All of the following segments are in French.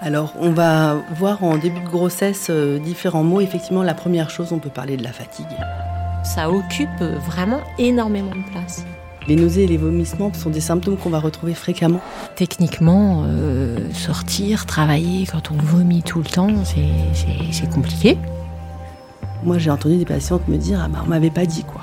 Alors, on va voir en début de grossesse euh, différents mots. Effectivement, la première chose, on peut parler de la fatigue. Ça occupe vraiment énormément de place. Les nausées et les vomissements sont des symptômes qu'on va retrouver fréquemment. Techniquement, euh, sortir, travailler quand on vomit tout le temps, c'est compliqué. Moi, j'ai entendu des patientes me dire Ah, bah, on m'avait pas dit quoi.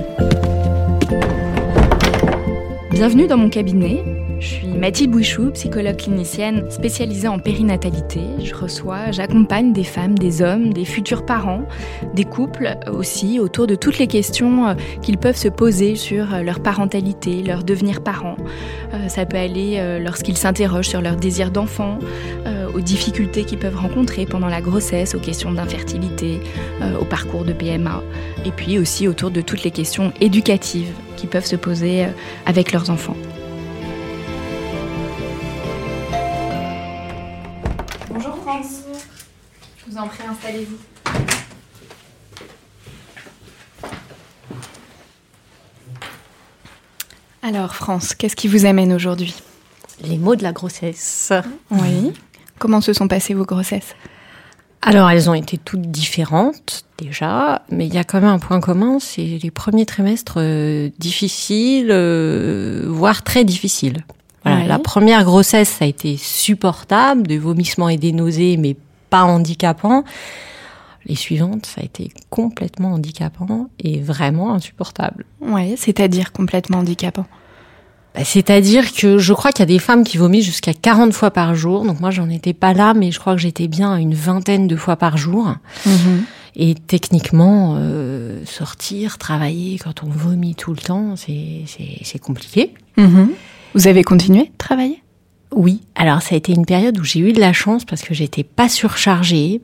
Bienvenue dans mon cabinet. Je suis Mathilde Bouichou, psychologue clinicienne spécialisée en périnatalité. Je reçois, j'accompagne des femmes, des hommes, des futurs parents, des couples aussi, autour de toutes les questions euh, qu'ils peuvent se poser sur euh, leur parentalité, leur devenir parent. Euh, Ça peut aller lorsqu'ils s'interrogent sur leur désir d'enfant, aux difficultés qu'ils peuvent rencontrer pendant la grossesse, aux questions d'infertilité, euh, au parcours de PMA, et puis aussi autour de toutes les questions éducatives qui peuvent se poser euh, avec leurs enfants. Bonjour France. Je vous en prie, installez-vous. Alors France, qu'est-ce qui vous amène aujourd'hui? Les mots de la grossesse. Oui. Comment se sont passées vos grossesses? Alors, elles ont été toutes différentes déjà, mais il y a quand même un point commun, c'est les premiers trimestres euh, difficiles, euh, voire très difficiles. Voilà, Ouais. La première grossesse, ça a été supportable, des vomissements et des nausées, mais pas handicapant. Les suivantes, ça a été complètement handicapant et vraiment insupportable. Oui, c'est-à-dire complètement handicapant. Bah, C'est-à-dire que je crois qu'il y a des femmes qui vomissent jusqu'à 40 fois par jour. Donc moi, j'en étais pas là, mais je crois que j'étais bien à une vingtaine de fois par jour. Et techniquement, euh, sortir, travailler quand on vomit tout le temps, c'est compliqué. Mhm. Vous avez continué de travailler? Oui, alors ça a été une période où j'ai eu de la chance parce que j'étais pas surchargée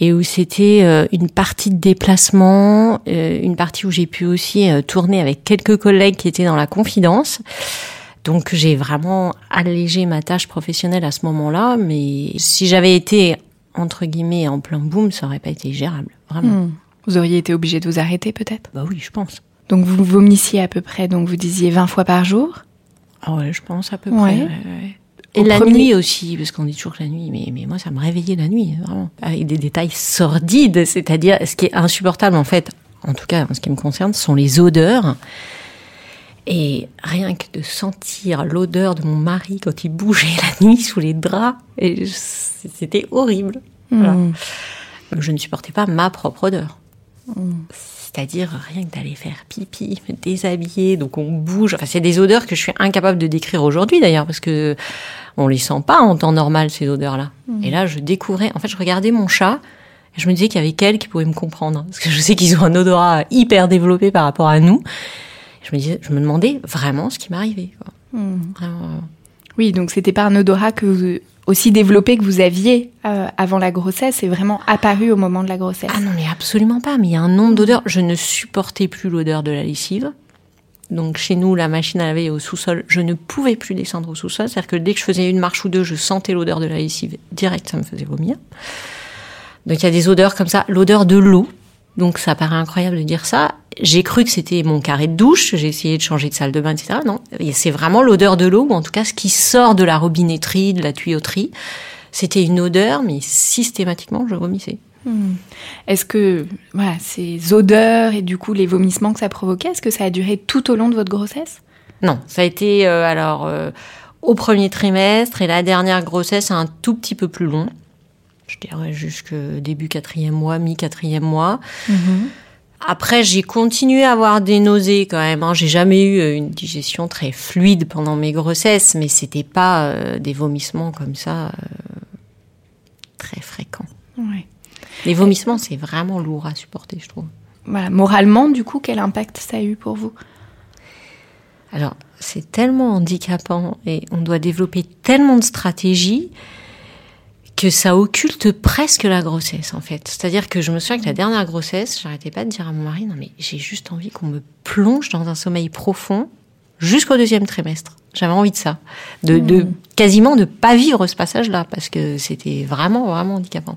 et où c'était euh, une partie de déplacement, euh, une partie où j'ai pu aussi euh, tourner avec quelques collègues qui étaient dans la confidence. Donc j'ai vraiment allégé ma tâche professionnelle à ce moment-là, mais si j'avais été entre guillemets en plein boom, ça aurait pas été gérable, vraiment. Hmm. Vous auriez été obligé de vous arrêter peut-être? Bah oui, je pense. Donc vous vomissiez à peu près, donc vous disiez 20 fois par jour? Ah ouais, je pense à peu Ouais. près. ouais, ouais. Et la premier- nuit aussi, parce qu'on dit toujours que la nuit, mais, mais moi ça me réveillait la nuit, vraiment. Avec des détails sordides, c'est-à-dire ce qui est insupportable en fait, en tout cas en ce qui me concerne, ce sont les odeurs. Et rien que de sentir l'odeur de mon mari quand il bougeait la nuit sous les draps, c'était horrible. Voilà. Hmm. Donc, Je ne supportais pas ma propre odeur. C'est-à-dire rien que d'aller faire pipi, me déshabiller, donc on bouge. Enfin, c'est des odeurs que je suis incapable de décrire aujourd'hui d'ailleurs, parce que on les sent pas en temps normal ces odeurs-là. Et là, je découvrais. En fait, je regardais mon chat. Et je me disais qu'il y avait qu'elle qui pouvait me comprendre, parce que je sais qu'ils ont un odorat hyper développé par rapport à nous. Je me disais, je me demandais vraiment ce qui m'arrivait. Vraiment, vraiment. Oui, donc c'était pas un odorat que vous- aussi développé que vous aviez euh, avant la grossesse, c'est vraiment apparu au moment de la grossesse. Ah non, mais absolument pas. Mais il y a un nombre d'odeurs. Je ne supportais plus l'odeur de la lessive. Donc chez nous, la machine à laver est au sous-sol. Je ne pouvais plus descendre au sous-sol. C'est-à-dire que dès que je faisais une marche ou deux, je sentais l'odeur de la lessive. Direct, ça me faisait vomir. Donc il y a des odeurs comme ça. L'odeur de l'eau. Donc ça paraît incroyable de dire ça. J'ai cru que c'était mon carré de douche. J'ai essayé de changer de salle de bain, etc. Non, c'est vraiment l'odeur de l'eau, ou en tout cas ce qui sort de la robinetterie, de la tuyauterie. C'était une odeur, mais systématiquement, je vomissais. Hmm. Est-ce que voilà, ces odeurs et du coup les vomissements que ça provoquait, est-ce que ça a duré tout au long de votre grossesse? Non, ça a été euh, alors euh, au premier trimestre et la dernière grossesse un tout petit peu plus long. Je dirais jusque début quatrième mois, mi-quatrième mois. Mhm. Après, j'ai continué à avoir des nausées quand même. Hein. J'ai jamais eu euh, une digestion très fluide pendant mes grossesses, mais c'était pas euh, des vomissements comme ça très fréquents. Ouais. Les vomissements, c'est vraiment lourd à supporter, je trouve. Voilà. Moralement, du coup, quel impact ça a eu pour vous? Alors, c'est tellement handicapant et on doit développer tellement de stratégies que ça occulte presque la grossesse en fait. C'est-à-dire que je me souviens que la dernière grossesse, j'arrêtais pas de dire à mon mari non mais j'ai juste envie qu'on me plonge dans un sommeil profond jusqu'au deuxième trimestre. J'avais envie de ça, de, de quasiment de pas vivre ce passage-là parce que c'était vraiment vraiment handicapant.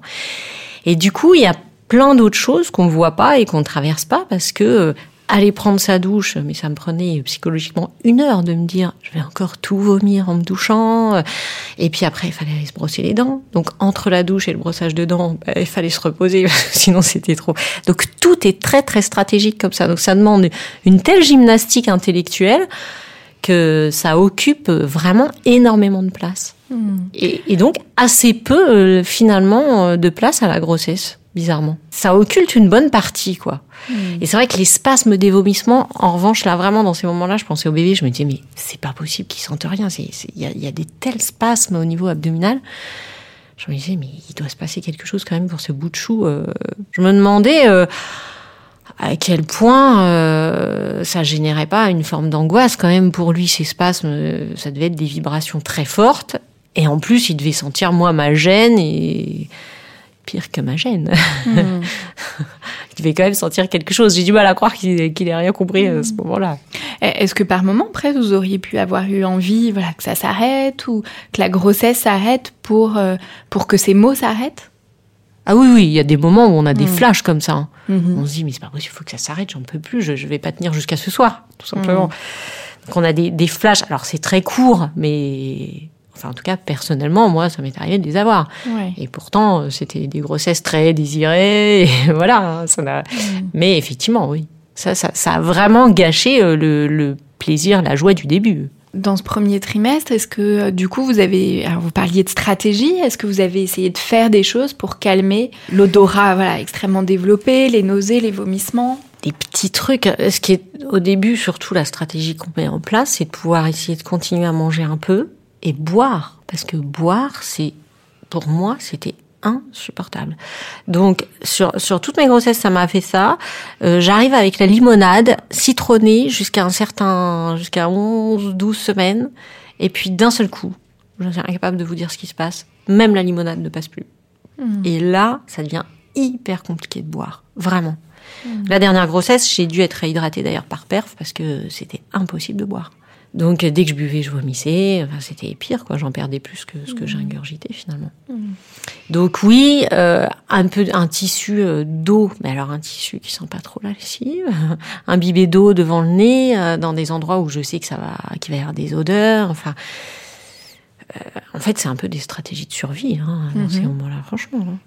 Et du coup, il y a plein d'autres choses qu'on ne voit pas et qu'on ne traverse pas parce que euh, aller prendre sa douche, mais ça me prenait psychologiquement une heure de me dire je vais encore tout vomir en me douchant. euh, Et puis après, il fallait aller se brosser les dents. Donc entre la douche et le brossage de dents, bah, il fallait se reposer, sinon c'était trop. Donc tout est très très stratégique comme ça. Donc ça demande une telle gymnastique intellectuelle que ça occupe vraiment énormément de place. Et, et donc assez peu euh, finalement euh, de place à la grossesse, bizarrement. Ça occulte une bonne partie, quoi. Et c'est vrai que les spasmes des vomissements, en revanche, là vraiment dans ces moments-là, je pensais au bébé, je me disais mais c'est pas possible qu'il sente rien. Il y, a, il y a des tels spasmes au niveau abdominal. Je me disais mais il doit se passer quelque chose quand même pour ce bout de chou. euh. Je me demandais euh, à quel point euh, ça générait pas une forme d'angoisse quand même pour lui ces spasmes. euh, Ça devait être des vibrations très fortes. Et en plus, il devait sentir moi ma gêne et pire que ma gêne. il devait quand même sentir quelque chose. J'ai du mal à croire qu'il qu'il ait rien compris à ce moment-là. Eh, Est-ce que par moment, presque, vous auriez pu avoir eu envie voilà, que ça s'arrête ou que la grossesse s'arrête pour, euh, pour que ces mots s'arrêtent? Ah oui, oui, il y a des moments où on a des Mm. flashs comme ça. hein. Mhm. On se dit, mais c'est pas possible, il faut que ça s'arrête, j'en peux plus, je, je vais pas tenir jusqu'à ce soir, tout simplement. Donc on a des, des flashs, alors c'est très court, mais enfin en tout cas, personnellement, moi, ça m'est arrivé de les avoir. Ouais. Et pourtant, euh, c'était des grossesses très désirées, et voilà, hein, ça n'a... Mais effectivement, oui, ça, ça, ça a vraiment gâché euh, le, le plaisir, la joie du début. Dans ce premier trimestre, est-ce que euh, du coup vous avez, alors vous parliez de stratégie, est-ce que vous avez essayé de faire des choses pour calmer l'odorat voilà, extrêmement développé, les nausées, les vomissements? Des petits trucs. Euh, Ce qui est au début, surtout la stratégie qu'on met en place, c'est de pouvoir essayer de continuer à manger un peu et boire. Parce que boire, c'est, pour moi, c'était insupportable. Donc, sur, sur toutes mes grossesses, ça m'a fait ça. Euh, J'arrive avec la limonade citronnée jusqu'à un certain, jusqu'à 11, 12 semaines. Et puis, d'un seul coup, je suis incapable de vous dire ce qui se passe. Même la limonade ne passe plus. Et là, ça devient hyper compliqué de boire. Vraiment. La dernière grossesse, j'ai dû être réhydratée d'ailleurs par perf parce que c'était impossible de boire. Donc dès que je buvais, je vomissais. Enfin, c'était pire, quoi. J'en perdais plus que ce que j'ai ingurgité finalement. Donc oui, euh, un peu un tissu euh, d'eau, mais alors un tissu qui sent pas trop la lessive, un bibet d'eau devant le nez, euh, dans des endroits où je sais que ça va, qu'il va y avoir des odeurs. Enfin, en fait, c'est un peu des stratégies de survie hein, dans ces moments-là, franchement. hein.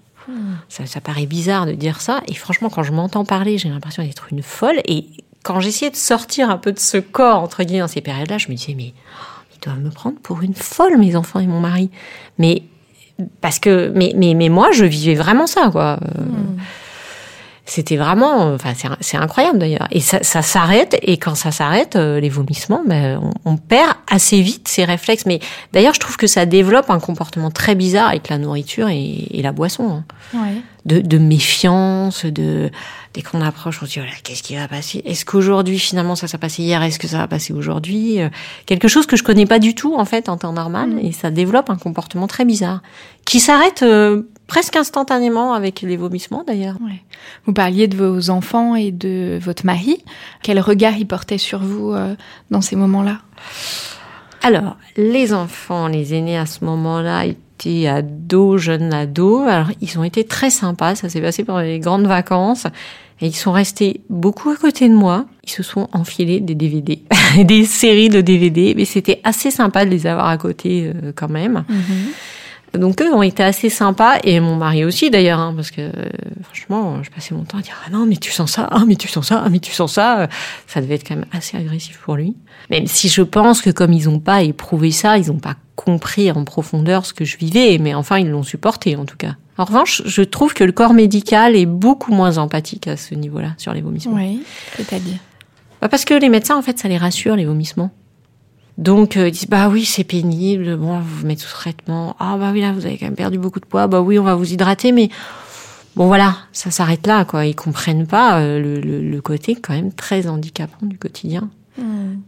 Ça, ça paraît bizarre de dire ça. Et franchement, quand je m'entends parler, j'ai l'impression d'être une folle. Et quand j'essayais de sortir un peu de ce corps, entre guillemets, dans ces périodes-là, je me disais, mais oh, ils doivent me prendre pour une folle, mes enfants et mon mari. Mais parce que, mais, mais, mais moi, je vivais vraiment ça, quoi. Euh, C'était vraiment, enfin, c'est- incroyable d'ailleurs. Et ça, ça s'arrête, et quand ça s'arrête, euh, les vomissements, ben, on, on perd assez vite ces réflexes. Mais d'ailleurs, je trouve que ça développe un comportement très bizarre avec la nourriture et, et la boisson. hein Ouais. de, de méfiance, de dès qu'on approche, on se dit oh qu'est-ce qui va passer? Est-ce qu'aujourd'hui finalement ça s'est passé hier? Est-ce que ça va passer aujourd'hui? Euh, Quelque chose que je connais pas du tout en fait en temps normal et ça développe un comportement très bizarre qui s'arrête euh, presque instantanément avec les vomissements d'ailleurs. Ouais. Vous parliez de vos enfants et de votre mari. Quel regard il portait sur vous euh, dans ces moments-là? Alors, les enfants, les aînés à ce moment-là étaient ados, jeunes ados. Alors, ils ont été très sympas. Ça s'est passé pendant les grandes vacances. Et ils sont restés beaucoup à côté de moi. Ils se sont enfilés des DVD, des séries de DVD. Mais c'était assez sympa de les avoir à côté euh, quand même. Donc eux ont été assez sympas et mon mari aussi d'ailleurs, hein, parce que franchement, je passais mon temps à dire ah non mais tu sens ça, ah mais tu sens ça, ah mais tu sens ça. Ça devait être quand même assez agressif pour lui. Même si je pense que comme ils n'ont pas éprouvé ça, ils n'ont pas compris en profondeur ce que je vivais, mais enfin ils l'ont supporté en tout cas. En revanche, je trouve que le corps médical est beaucoup moins empathique à ce niveau-là sur les vomissements. Oui, c'est-à-dire bah Parce que les médecins, en fait, ça les rassure les vomissements. Donc euh, ils disent bah oui c'est pénible, bon vous vous mettez sous traitement, ah bah oui là vous avez quand même perdu beaucoup de poids, bah oui on va vous hydrater, mais bon voilà ça s'arrête là quoi. Ils comprennent pas euh, le, le, le, côté quand même très handicapant du quotidien.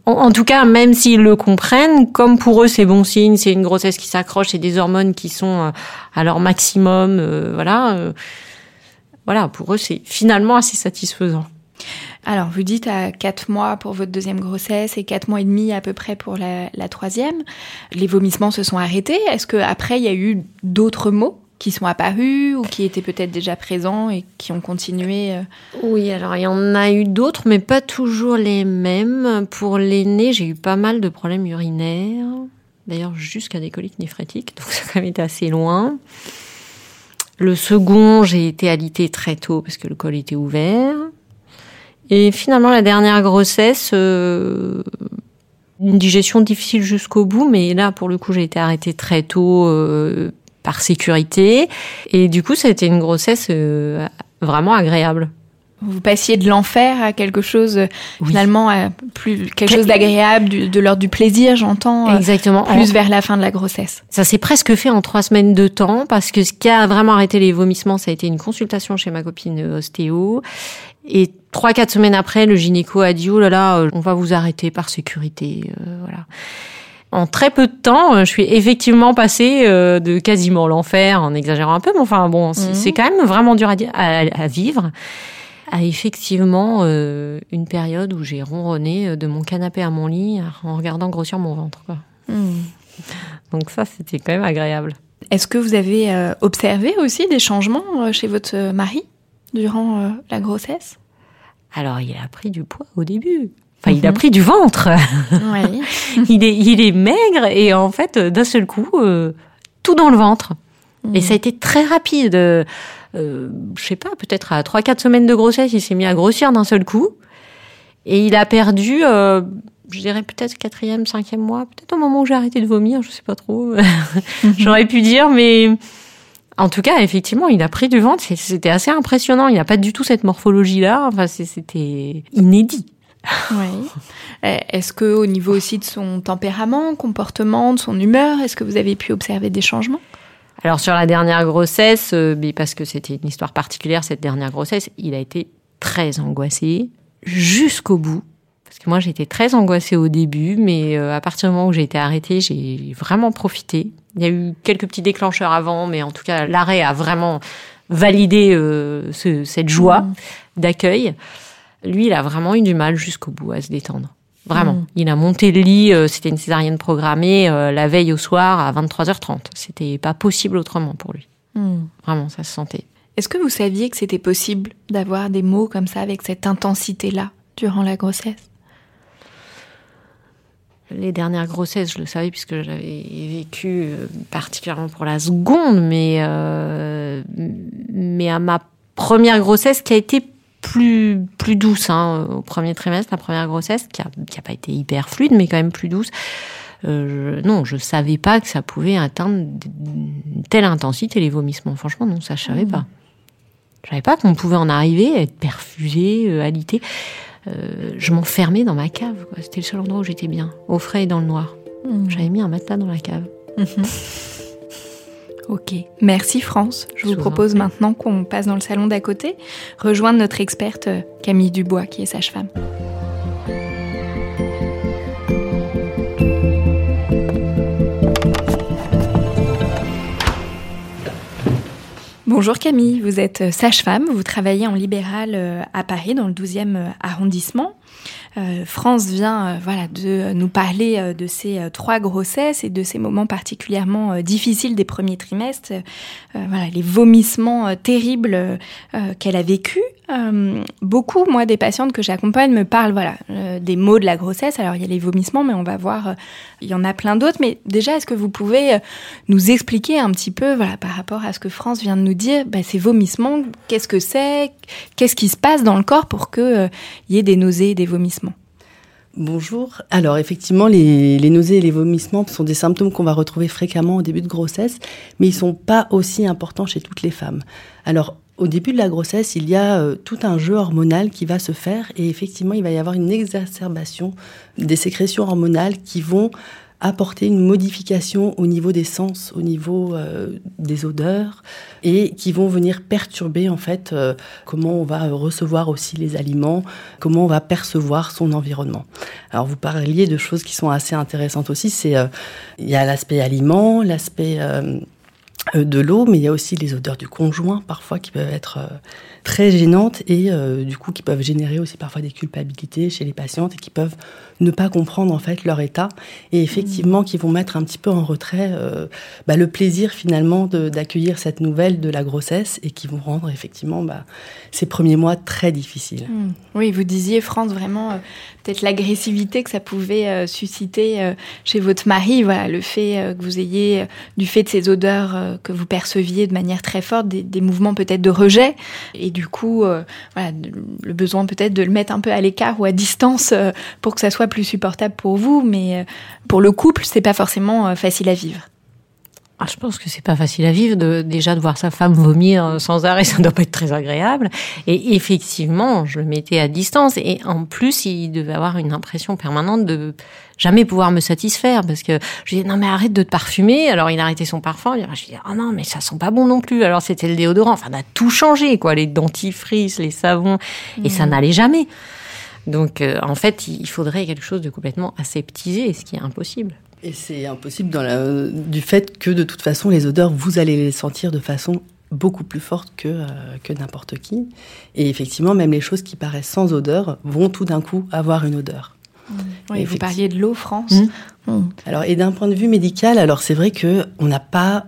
En, tout cas même s'ils le comprennent, comme pour eux c'est bon signe, c'est une grossesse qui s'accroche, c'est des hormones qui sont euh, à leur maximum, voilà, voilà pour eux c'est finalement assez satisfaisant. Alors, vous dites à 4 mois pour votre deuxième grossesse et 4 mois et demi à peu près pour la, la troisième. Les vomissements se sont arrêtés. Est-ce qu'après, il y a eu d'autres mots qui sont apparus ou qui étaient peut-être déjà présents et qui ont continué euh Oui, alors il y en a eu d'autres, mais pas toujours les mêmes. Pour l'aîné, j'ai eu pas mal de problèmes urinaires. D'ailleurs, jusqu'à des coliques néphrétiques, donc ça a quand même été assez loin. Le second, j'ai été alitée très tôt parce que le col était ouvert. Et finalement, la dernière grossesse, euh, une digestion difficile jusqu'au bout, mais là, pour le coup, j'ai été arrêtée très tôt euh, par sécurité. Et du coup, ça a été une grossesse euh, vraiment agréable. Vous passiez de l'enfer à quelque chose oui. finalement à plus quelque chose d'agréable, de, de l'ordre du plaisir, j'entends. Exactement. Plus en... vers la fin de la grossesse. Ça s'est presque fait en trois semaines de temps parce que ce qui a vraiment arrêté les vomissements, ça a été une consultation chez ma copine ostéo et trois, quatre semaines après, le gynéco a dit, oh là là, on va vous arrêter par sécurité, euh, voilà. En très peu de temps, je suis effectivement passée euh, de quasiment l'enfer, en exagérant un peu, mais enfin bon, c'est mmh. quand même vraiment dur à, à, à vivre, à effectivement euh, une période où j'ai ronronné de mon canapé à mon lit en regardant grossir mon ventre. Quoi. Mmh. Donc ça, c'était quand même agréable. Est-ce que vous avez euh, observé aussi des changements chez votre mari durant euh, la grossesse? Alors, il a pris du poids au début. Enfin, mm -hmm. il a pris du ventre. Oui. il, est, il est maigre et en fait, d'un seul coup, euh, tout dans le ventre. Mm. Et ça a été très rapide. Euh, je sais pas, peut-être à 3-4 semaines de grossesse, il s'est mis à grossir d'un seul coup. Et il a perdu, euh, je dirais peut-être quatrième, cinquième mois, peut-être au moment où j'ai arrêté de vomir, je sais pas trop. J'aurais pu dire, mais en tout cas, effectivement, il a pris du ventre. C'était assez impressionnant. Il n'a pas du tout cette morphologie-là. Enfin, c'était inédit. Oui. Est-ce que au niveau aussi de son tempérament, comportement, de son humeur, est-ce que vous avez pu observer des changements? Alors sur la dernière grossesse, euh, parce que c'était une histoire particulière cette dernière grossesse, il a été très angoissé jusqu'au bout. Parce que moi j'étais très angoissée au début, mais euh, à partir du moment où j'ai été arrêtée, j'ai vraiment profité. Il y a eu quelques petits déclencheurs avant, mais en tout cas l'arrêt a vraiment validé euh, ce, cette joie mmh. d'accueil. Lui, il a vraiment eu du mal jusqu'au bout à se détendre. Vraiment. Mmh. Il a monté le lit, euh, c'était une césarienne programmée euh, la veille au soir à 23h30. C'était pas possible autrement pour lui. Mmh. Vraiment, ça se sentait. Est-ce que vous saviez que c'était possible d'avoir des mots comme ça avec cette intensité-là durant la grossesse? Les dernières grossesses, je le savais puisque j'avais vécu euh, particulièrement pour la seconde, mais mais à ma première grossesse qui a été plus plus douce hein, au premier trimestre, la première grossesse qui a qui a pas été hyper fluide, mais quand même plus douce. Euh, je, non, je savais pas que ça pouvait atteindre une telle intensité les vomissements. Franchement, non, ça je savais mmh. pas. Je savais pas qu'on pouvait en arriver à être perfusé, euh, alité. Euh, je m'enfermais dans ma cave. C'était le seul endroit où j'étais bien, au frais et dans le noir. Mmh. J'avais mis un matelas dans la cave. Mmh. Ok, merci France. Je, vous propose maintenant qu'on passe dans le salon d'à côté, rejoindre notre experte euh, Camille Dubois, qui est sage-femme. Bonjour Camille, vous êtes sage-femme, vous travaillez en libéral euh, à Paris dans le 12e arrondissement. Euh, France vient euh, voilà de nous parler euh, de ces trois grossesses et de ces moments particulièrement difficiles des premiers trimestres, voilà les vomissements terribles qu'elle a vécu. Beaucoup, moi, des patientes que j'accompagne me parlent voilà, des maux de la grossesse. Alors, il y a les vomissements, mais on va voir, il y en a plein d'autres. Mais déjà, est-ce que vous pouvez nous expliquer un petit peu, voilà, par rapport à ce que France vient de nous dire, bah, ces vomissements, qu'est-ce que c'est Qu'est-ce qui se passe dans le corps pour qu'il y ait des nausées des vomissements Bonjour. Alors effectivement, les, nausées et les vomissements sont des symptômes qu'on va retrouver fréquemment au début de grossesse, mais ils sont pas aussi importants chez toutes les femmes. Alors au début de la grossesse, il y a euh, tout un jeu hormonal qui va se faire et effectivement, il va y avoir une exacerbation des sécrétions hormonales qui vont apporter une modification au niveau des sens, au niveau euh, des odeurs, et qui vont venir perturber en fait euh, comment on va recevoir aussi les aliments, comment on va percevoir son environnement. Alors vous parliez de choses qui sont assez intéressantes aussi, c'est il y a l'aspect aliment, l'aspect euh, de l'eau, mais il y a aussi les odeurs du conjoint parfois qui peuvent être euh, très gênantes et euh, du coup qui peuvent générer aussi parfois des culpabilités chez les patientes et qui peuvent ne pas comprendre en fait leur état et effectivement mmh. qui vont mettre un petit peu en retrait bah, le plaisir finalement d'accueillir cette nouvelle de la grossesse et qui vont rendre effectivement bah, ces premiers mois très difficiles. Mmh. Oui, vous disiez France vraiment peut-être l'agressivité que ça pouvait susciter chez votre mari, voilà le fait que vous ayez du fait de ces odeurs que vous perceviez de manière très forte, des, mouvements peut-être de rejet, et du coup, euh, voilà, le besoin peut-être de le mettre un peu à l'écart ou à distance euh, pour que ça soit plus supportable pour vous, mais euh, pour le couple, c'est pas forcément facile à vivre. Ah, je pense que c'est pas facile à vivre de déjà de voir sa femme vomir sans arrêt, ça ne doit pas être très agréable. Et effectivement, je le mettais à distance et en plus, il devait avoir une impression permanente de jamais pouvoir me satisfaire parce que je lui dis non mais arrête de te parfumer. Alors il a arrêté son parfum. Je lui dis oh non mais ça sent pas bon non plus. Alors c'était le déodorant. Enfin on a tout changé quoi, les dentifrices, les savons et ça mmh. n'allait jamais. Donc euh, en fait il faudrait quelque chose de complètement aseptisé, ce qui est impossible. Et c'est impossible dans la, du fait que de toute façon les odeurs vous allez les sentir de façon beaucoup plus forte que, euh, que n'importe qui. Et effectivement, même les choses qui paraissent sans odeur vont tout d'un coup avoir une odeur. Oui, vous parliez de l'eau, France. Mmh. Mmh. Alors, et d'un point de vue médical, alors c'est vrai que on n'a pas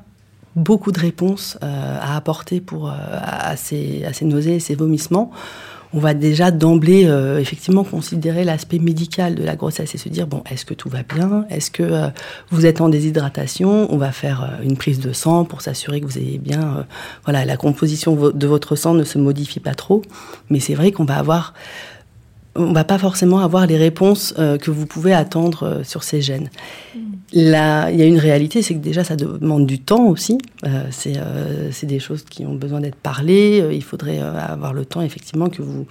beaucoup de réponses euh, à apporter pour euh, à, ces, à, ces, nausées et ces vomissements. On va déjà d'emblée euh, effectivement considérer l'aspect médical de la grossesse et se dire bon est-ce que tout va bien? Est-ce que vous êtes en déshydratation? On va faire une prise de sang pour s'assurer que vous ayez bien voilà la composition de votre sang ne se modifie pas trop. Mais c'est vrai qu'on va avoir on va pas forcément avoir les réponses euh, que vous pouvez attendre euh, sur ces gènes. Mm. Là, il y a une réalité, c'est que déjà ça demande du temps aussi. Euh, c'est des choses qui ont besoin d'être parlées. il faudrait avoir le temps effectivement que vous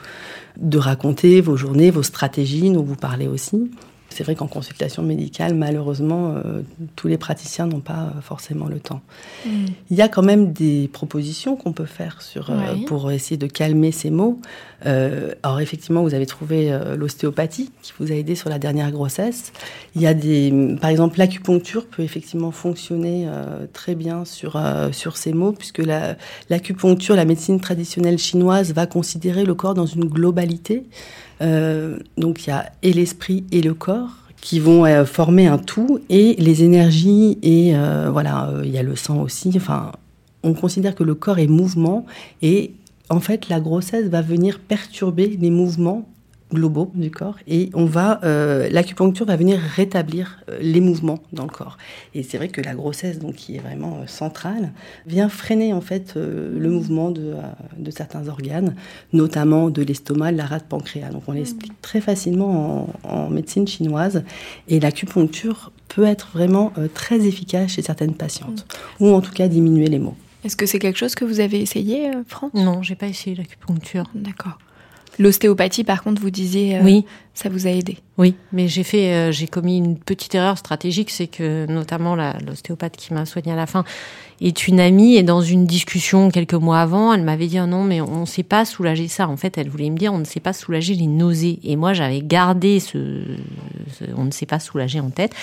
de raconter vos journées, vos stratégies, dont vous parlez aussi. C'est vrai qu'en consultation médicale, malheureusement, euh, tous les praticiens n'ont pas euh, forcément le temps. Mm. Il y a quand même des propositions qu'on peut faire sur, euh, pour essayer de calmer ces maux. alors effectivement, vous avez trouvé l'ostéopathie qui vous a aidé sur la dernière grossesse. Il y a des, par exemple, l'acupuncture peut effectivement fonctionner très bien sur sur ces maux, puisque l'acupuncture, la médecine traditionnelle chinoise, va considérer le corps dans une globalité. Euh, donc il y a et l'esprit et le corps qui vont euh, former un tout et les énergies et euh, voilà il y a le sang aussi. Enfin, on considère que le corps est mouvement et en fait la grossesse va venir perturber les mouvements globaux du corps et on va euh, l'acupuncture va venir rétablir euh, les mouvements dans le corps. Et c'est vrai que la grossesse donc qui est vraiment euh, centrale vient freiner en fait le mouvement de, de, certains organes notamment de l'estomac de la rate pancréas. Donc on l'explique très facilement en, en, médecine chinoise. Et l'acupuncture peut être vraiment très efficace chez certaines patientes. Ou en tout cas diminuer les maux. Est-ce que c'est quelque chose que vous avez essayé, France Non, j'ai pas essayé l'acupuncture. D'accord. L'ostéopathie, par contre, vous disiez, euh, oui. ça vous a aidé. Oui, mais j'ai fait, euh, j'ai commis une petite erreur stratégique, c'est que notamment l'ostéopathe qui m'a soigné à la fin est une amie et dans une discussion quelques mois avant, elle m'avait dit oh non mais on ne sait pas soulager ça. En fait, elle voulait me dire on ne sait pas soulager les nausées. Et moi, j'avais gardé ce, on ne sait pas soulager en tête.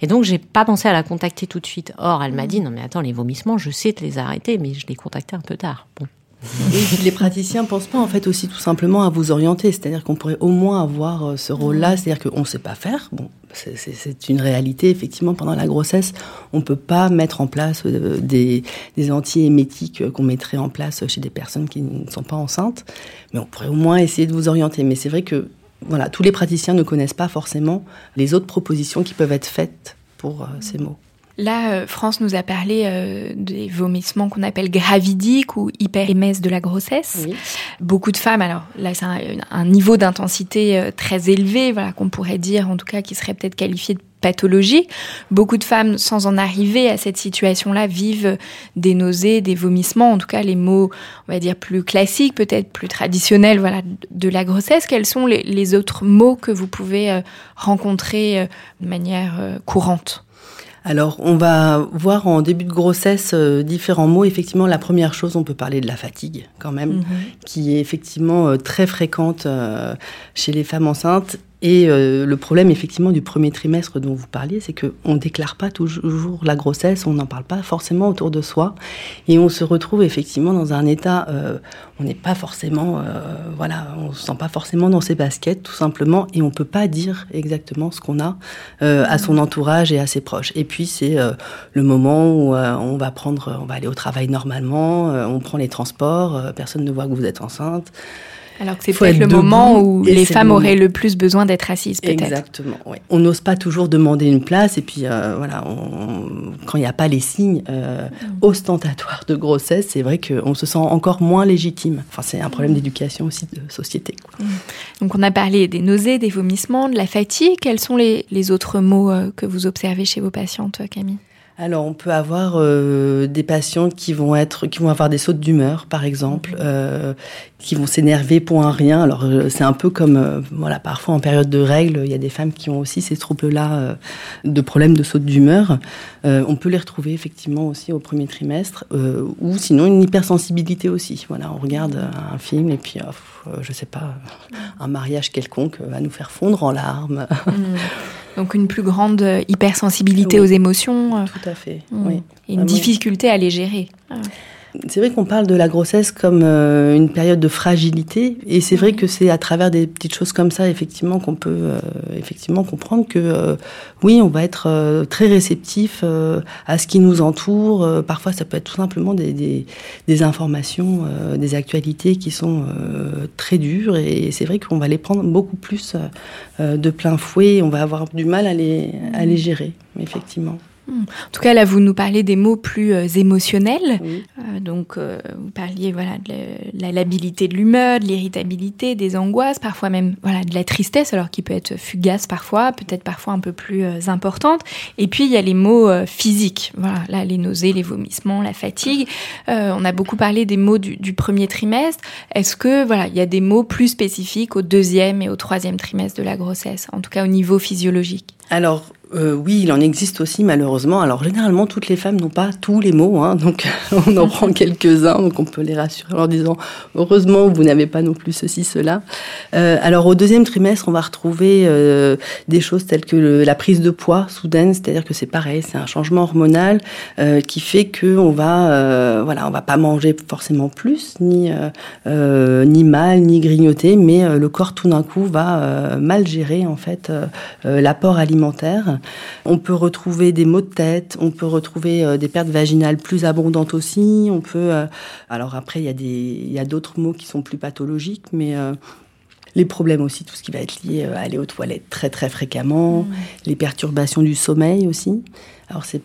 Et donc, j'ai pas pensé à la contacter tout de suite. Or, elle m'a dit non mais attends les vomissements, je sais te les arrêter, mais je les contactais un peu tard. Bon. Et les praticiens pensent pas en fait aussi tout simplement à vous orienter, c'est-à-dire qu'on pourrait au moins avoir euh, ce rôle-là, c'est-à-dire qu'on ne sait pas faire. Bon, c'est une réalité effectivement pendant la grossesse, on peut pas mettre en place euh, des, des anti-émétiques qu'on mettrait en place chez des personnes qui ne sont pas enceintes, mais on pourrait au moins essayer de vous orienter. Mais c'est vrai que voilà, tous les praticiens ne connaissent pas forcément les autres propositions qui peuvent être faites pour euh, ces mots. Là, euh, France nous a parlé euh, des vomissements qu'on appelle gravidiques ou hyperémèse de la grossesse. Beaucoup de femmes, alors là, c'est un, niveau d'intensité euh, très élevé, voilà, qu'on pourrait dire, en tout cas, qui serait peut-être qualifié de pathologie. Beaucoup de femmes, sans en arriver à cette situation-là, vivent des nausées, des vomissements, en tout cas les mots, on va dire, plus classiques, peut-être plus traditionnels, voilà, de la grossesse. Quels sont les, les autres mots que vous pouvez rencontrer de manière courante? Alors, on va voir en début de grossesse euh, différents mots. Effectivement, la première chose, on peut parler de la fatigue, quand même, mhm. qui est effectivement euh, très fréquente euh, chez les femmes enceintes et euh, le problème, effectivement, du premier trimestre dont vous parliez, c'est qu'on ne déclare pas toujours la grossesse, on n'en parle pas forcément autour de soi, et on se retrouve effectivement dans un état, euh, on n'est pas forcément, euh, voilà, on se sent pas forcément dans ses baskets, tout simplement, et on peut pas dire exactement ce qu'on a à son entourage et à ses proches. Et puis c'est le moment où on va prendre, on va aller au travail normalement, on prend les transports, personne ne voit que vous êtes enceinte. Alors que c'est peut-être le moment où les femmes auraient le plus besoin d'être assises, peut-être. Exactement, oui. On n'ose pas toujours demander une place, et puis euh, voilà, quand il n'y a pas les signes euh, mm. ostentatoires de grossesse, c'est vrai qu'on se sent encore moins légitime. Enfin, c'est un problème mm. d'éducation aussi de société. Mm. Donc on a parlé des nausées, des vomissements, de la fatigue. Quels sont les, les autres mots euh, que vous observez chez vos patientes, Camille? Alors, on peut avoir euh, des patientes qui vont être, qui vont avoir des sautes d'humeur, par exemple, euh, qui vont s'énerver pour un rien. Alors, euh, c'est un peu comme, voilà, parfois en période de règles, il y a des femmes qui ont aussi ces troubles-là de problèmes de sautes d'humeur. on peut les retrouver effectivement aussi au premier trimestre, ou sinon une hypersensibilité aussi. Voilà, on regarde un film et puis, je sais pas, un mariage quelconque va nous faire fondre en larmes. Mmh. Donc une plus grande hypersensibilité aux émotions. Tout à fait, mm. oui. Et une difficulté à les gérer. Ah. C'est vrai qu'on parle de la grossesse comme euh, une période de fragilité, et c'est vrai que c'est à travers des petites choses comme ça, effectivement, qu'on peut euh, effectivement comprendre que euh, oui, on va être très réceptif à ce qui nous entoure. parfois, ça peut être tout simplement des, des, des informations, des actualités qui sont très dures, et c'est vrai qu'on va les prendre beaucoup plus de plein fouet. On va avoir du mal à les, à les gérer, effectivement. En tout cas, là, vous nous parlez des mots plus euh, émotionnels. Euh, donc, euh, vous parliez voilà de la, labilité de l'humeur, de l'irritabilité, des angoisses, parfois même voilà de la tristesse, alors qui peut être fugace parfois, peut-être parfois un peu plus importante. Et puis, il y a les mots physiques. Voilà, là, les nausées, les vomissements, la fatigue. on a beaucoup parlé des mots du, du premier trimestre. Est-ce que voilà, il y a des mots plus spécifiques au deuxième et au troisième trimestre de la grossesse, en tout cas au niveau physiologique? Alors, euh, oui, il en existe aussi malheureusement. Alors généralement, toutes les femmes n'ont pas tous les mots, hein, donc on en prend quelques-uns, donc on peut les rassurer en disant heureusement vous n'avez pas non plus ceci, cela. Euh, alors au deuxième trimestre, on va retrouver euh, des choses telles que la prise de poids soudaine, c'est-à-dire que c'est pareil, c'est un changement hormonal qui fait que on va, voilà, on va pas manger forcément plus, ni ni mal, ni grignoter, mais le corps tout d'un coup va mal gérer en fait l'apport alimentaire. On peut retrouver des maux de tête, on peut retrouver euh, des pertes vaginales plus abondantes aussi. On peut, euh, alors après, il y a des, il y a d'autres maux qui sont plus pathologiques, mais euh, les problèmes aussi, tout ce qui va être lié à aller aux toilettes très très fréquemment, mmh. les perturbations du sommeil aussi. Alors c'est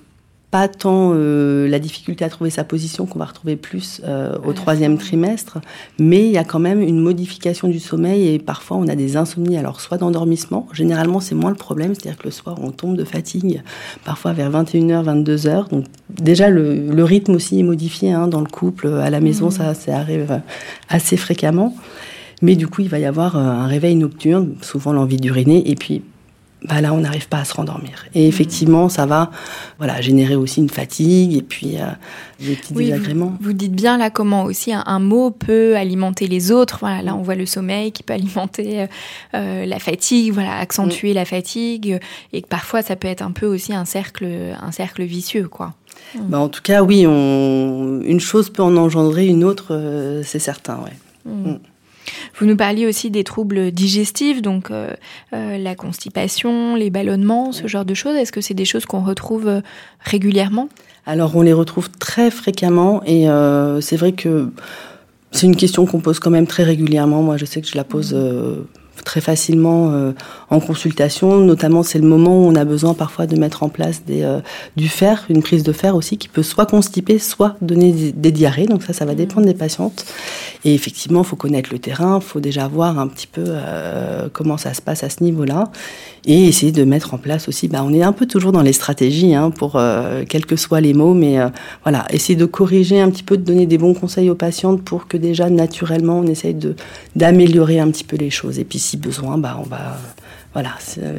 pas tant euh, la difficulté à trouver sa position qu'on va retrouver plus euh, au troisième trimestre, mais il y a quand même une modification du sommeil et parfois on a des insomnies, alors soit d'endormissement, généralement c'est moins le problème, c'est-à-dire que le soir on tombe de fatigue, parfois vers 21h, 22h, donc déjà le, rythme aussi est modifié hein, dans le couple, à la maison mmh. ça, ça arrive assez fréquemment, mais du coup il va y avoir euh, un réveil nocturne, souvent l'envie d'uriner, et puis bah là on n'arrive pas à se rendormir. Et effectivement, ça va voilà, générer aussi une fatigue et puis euh, des petits désagréments. Vous, dites bien là comment aussi un, mot peut alimenter les autres. Voilà, là on voit le sommeil qui peut alimenter euh, euh, la fatigue, voilà, accentuer la fatigue et que parfois ça peut être un peu aussi un cercle, un cercle vicieux quoi. Bah, en tout cas, oui, on... une chose peut en engendrer une autre, c'est certain, ouais. Mm. Mm. Vous nous parliez aussi des troubles digestifs, donc euh, euh, la constipation, les ballonnements, ce genre de choses. Est-ce que c'est des choses qu'on retrouve euh, régulièrement? Alors on les retrouve très fréquemment et c'est vrai que c'est une question qu'on pose quand même très régulièrement. Moi je sais que je la pose très facilement euh, en consultation. Notamment, c'est le moment où on a besoin parfois de mettre en place des, euh, du fer, une prise de fer aussi, qui peut soit constiper, soit donner des, diarrhées. Donc ça, ça va dépendre des patientes. Et effectivement, il faut connaître le terrain, il faut déjà voir un petit peu euh, comment ça se passe à ce niveau-là. Et essayer de mettre en place aussi, bah, on est un peu toujours dans les stratégies, hein, pour quels que soient les mots, mais voilà, essayer de corriger un petit peu, de donner des bons conseils aux patientes pour que déjà naturellement on essaye d'améliorer un petit peu les choses. Et puis si besoin, bah, on va voilà,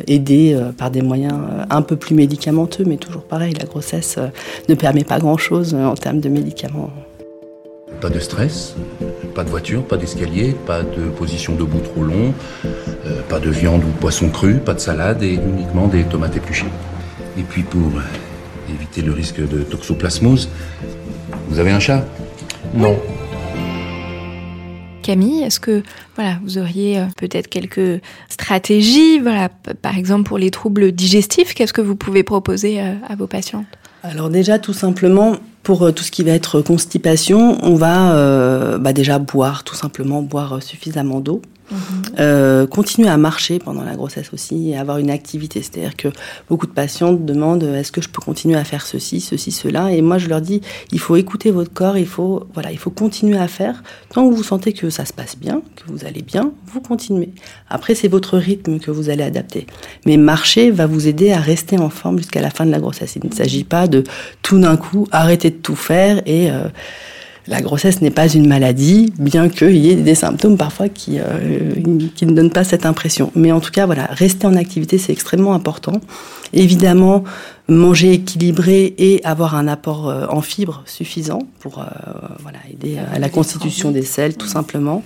aider euh, par des moyens euh, un peu plus médicamenteux, mais toujours pareil, la grossesse euh, ne permet pas grand-chose en termes de médicaments. Pas de stress, pas de voiture, pas d'escalier, pas de position debout trop long, pas de viande ou poisson cru, pas de salade et uniquement des tomates épluchées. Et puis pour éviter le risque de toxoplasmose, vous avez un chat? Non. Camille, est-ce que voilà, vous auriez euh, peut-être quelques stratégies, voilà, par exemple pour les troubles digestifs, qu'est-ce que vous pouvez proposer euh, à vos patientes? Alors déjà, tout simplement, pour euh, tout ce qui va être constipation, on va bah, déjà boire, tout simplement boire suffisamment d'eau. Euh, continuer à marcher pendant la grossesse aussi et avoir une activité. C'est-à-dire que beaucoup de patientes demandent euh, est-ce que je peux continuer à faire ceci, ceci, cela? Et moi, je leur dis il faut écouter votre corps, il faut, voilà, il faut continuer à faire. Tant que vous sentez que ça se passe bien, que vous allez bien, vous continuez. Après, c'est votre rythme que vous allez adapter. Mais marcher va vous aider à rester en forme jusqu'à la fin de la grossesse. Il ne s'agit pas de tout d'un coup arrêter de tout faire et euh, la grossesse n'est pas une maladie, bien qu'il y ait des symptômes parfois qui, euh, qui ne donnent pas cette impression. Mais en tout cas, voilà, rester en activité, c'est extrêmement important. Évidemment, manger équilibré et avoir un apport euh, en fibres suffisant pour euh, voilà, aider à la constitution des selles, tout simplement.